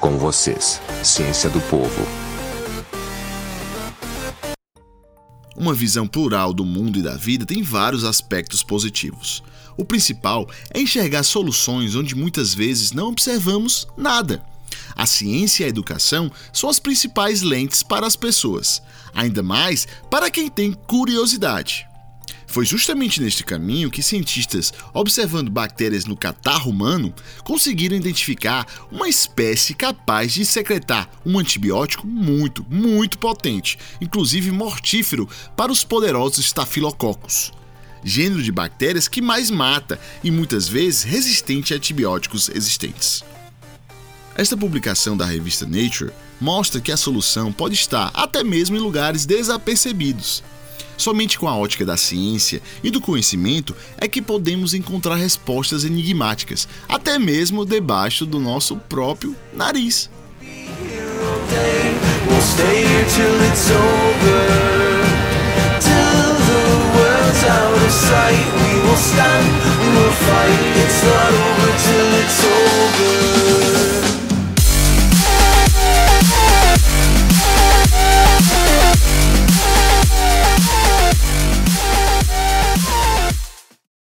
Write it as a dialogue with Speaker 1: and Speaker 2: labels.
Speaker 1: Com vocês, Ciência do Povo.
Speaker 2: Uma visão plural do mundo e da vida tem vários aspectos positivos. O principal é enxergar soluções onde muitas vezes não observamos nada. A ciência e a educação são as principais lentes para as pessoas, ainda mais para quem tem curiosidade. Foi justamente neste caminho que cientistas, observando bactérias no catarro humano, conseguiram identificar uma espécie capaz de secretar um antibiótico muito, muito potente, inclusive mortífero para os poderosos estafilococos gênero de bactérias que mais mata e muitas vezes resistente a antibióticos existentes. Esta publicação da revista Nature mostra que a solução pode estar até mesmo em lugares desapercebidos, Somente com a ótica da ciência e do conhecimento é que podemos encontrar respostas enigmáticas, até mesmo debaixo do nosso próprio nariz. We'll